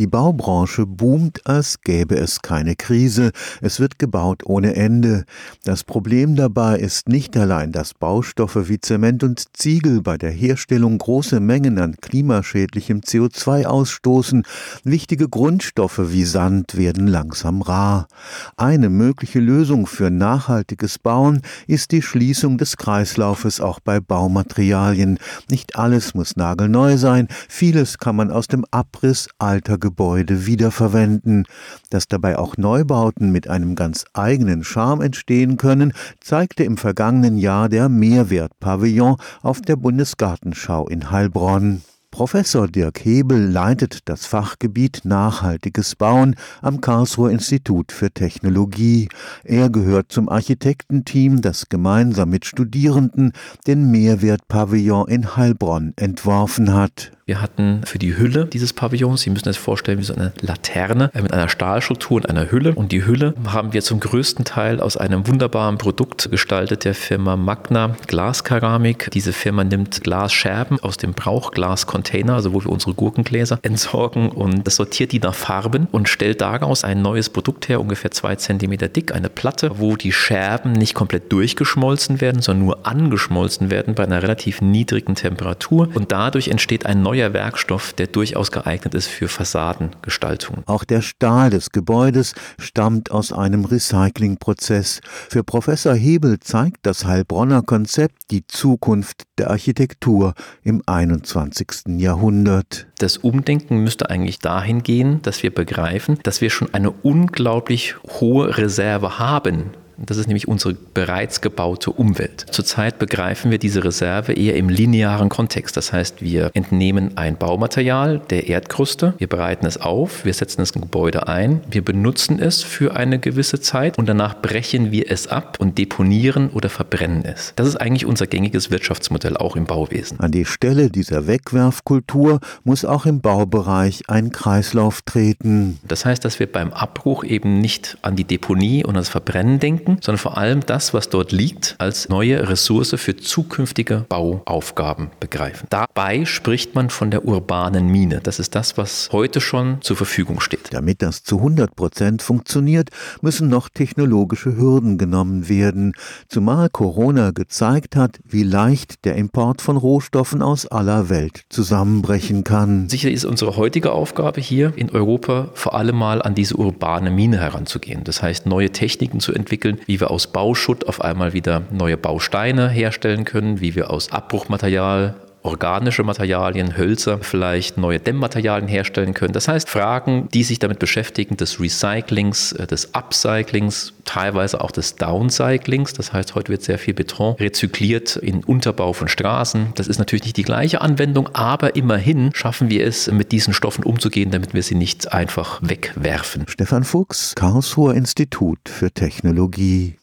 Die Baubranche boomt, als gäbe es keine Krise. Es wird gebaut ohne Ende. Das Problem dabei ist nicht allein, dass Baustoffe wie Zement und Ziegel bei der Herstellung große Mengen an klimaschädlichem CO2 ausstoßen. Wichtige Grundstoffe wie Sand werden langsam rar. Eine mögliche Lösung für nachhaltiges Bauen ist die Schließung des Kreislaufes auch bei Baumaterialien. Nicht alles muss nagelneu sein. Vieles kann man aus dem Abriss alter Gebäude wiederverwenden. Dass dabei auch Neubauten mit einem ganz eigenen Charme entstehen können, zeigte im vergangenen Jahr der Mehrwertpavillon auf der Bundesgartenschau in Heilbronn. Professor Dirk Hebel leitet das Fachgebiet Nachhaltiges Bauen am Karlsruher Institut für Technologie. Er gehört zum Architektenteam, das gemeinsam mit Studierenden den Mehrwertpavillon in Heilbronn entworfen hat. Wir hatten für die Hülle dieses Pavillons, Sie müssen es vorstellen wie so eine Laterne äh, mit einer Stahlstruktur und einer Hülle. Und die Hülle haben wir zum größten Teil aus einem wunderbaren Produkt gestaltet der Firma Magna Glaskeramik. Diese Firma nimmt Glasscherben aus dem Brauchglascontainer, also wo wir unsere Gurkengläser entsorgen und das sortiert die nach Farben und stellt daraus ein neues Produkt her, ungefähr zwei Zentimeter dick, eine Platte, wo die Scherben nicht komplett durchgeschmolzen werden, sondern nur angeschmolzen werden bei einer relativ niedrigen Temperatur. Und dadurch entsteht ein neues neuer Werkstoff, der durchaus geeignet ist für Fassadengestaltung. Auch der Stahl des Gebäudes stammt aus einem Recyclingprozess. Für Professor Hebel zeigt das Heilbronner Konzept die Zukunft der Architektur im 21. Jahrhundert. Das Umdenken müsste eigentlich dahin gehen, dass wir begreifen, dass wir schon eine unglaublich hohe Reserve haben das ist nämlich unsere bereits gebaute Umwelt. Zurzeit begreifen wir diese Reserve eher im linearen Kontext. Das heißt, wir entnehmen ein Baumaterial der Erdkruste, wir bereiten es auf, wir setzen es im Gebäude ein, wir benutzen es für eine gewisse Zeit und danach brechen wir es ab und deponieren oder verbrennen es. Das ist eigentlich unser gängiges Wirtschaftsmodell auch im Bauwesen. An die Stelle dieser Wegwerfkultur muss auch im Baubereich ein Kreislauf treten. Das heißt, dass wir beim Abbruch eben nicht an die Deponie und das Verbrennen denken, denken, sondern vor allem das, was dort liegt, als neue Ressource für zukünftige Bauaufgaben begreifen. Dabei spricht man von der urbanen Mine. Das ist das, was heute schon zur Verfügung steht. Damit das zu 100 Prozent funktioniert, müssen noch technologische Hürden genommen werden, zumal Corona gezeigt hat, wie leicht der Import von Rohstoffen aus aller Welt zusammenbrechen kann. Sicher ist unsere heutige Aufgabe hier in Europa vor allem mal an diese urbane Mine heranzugehen. Das heißt, neue Techniken zu entwickeln, wie wir aus Bauschutt auf einmal wieder neue Bausteine herstellen können, wie wir aus Abbruchmaterial organische Materialien, Hölzer, vielleicht neue Dämmmaterialien herstellen können. Das heißt, Fragen, die sich damit beschäftigen, des Recyclings, äh, des Upcyclings, teilweise auch des Downcyclings. Das heißt, heute wird sehr viel Beton rezykliert in Unterbau von Straßen. Das ist natürlich nicht die gleiche Anwendung, aber immerhin schaffen wir es, mit diesen Stoffen umzugehen, damit wir sie nicht einfach wegwerfen. Stefan Fuchs, Karlsruher Institut für Technologie.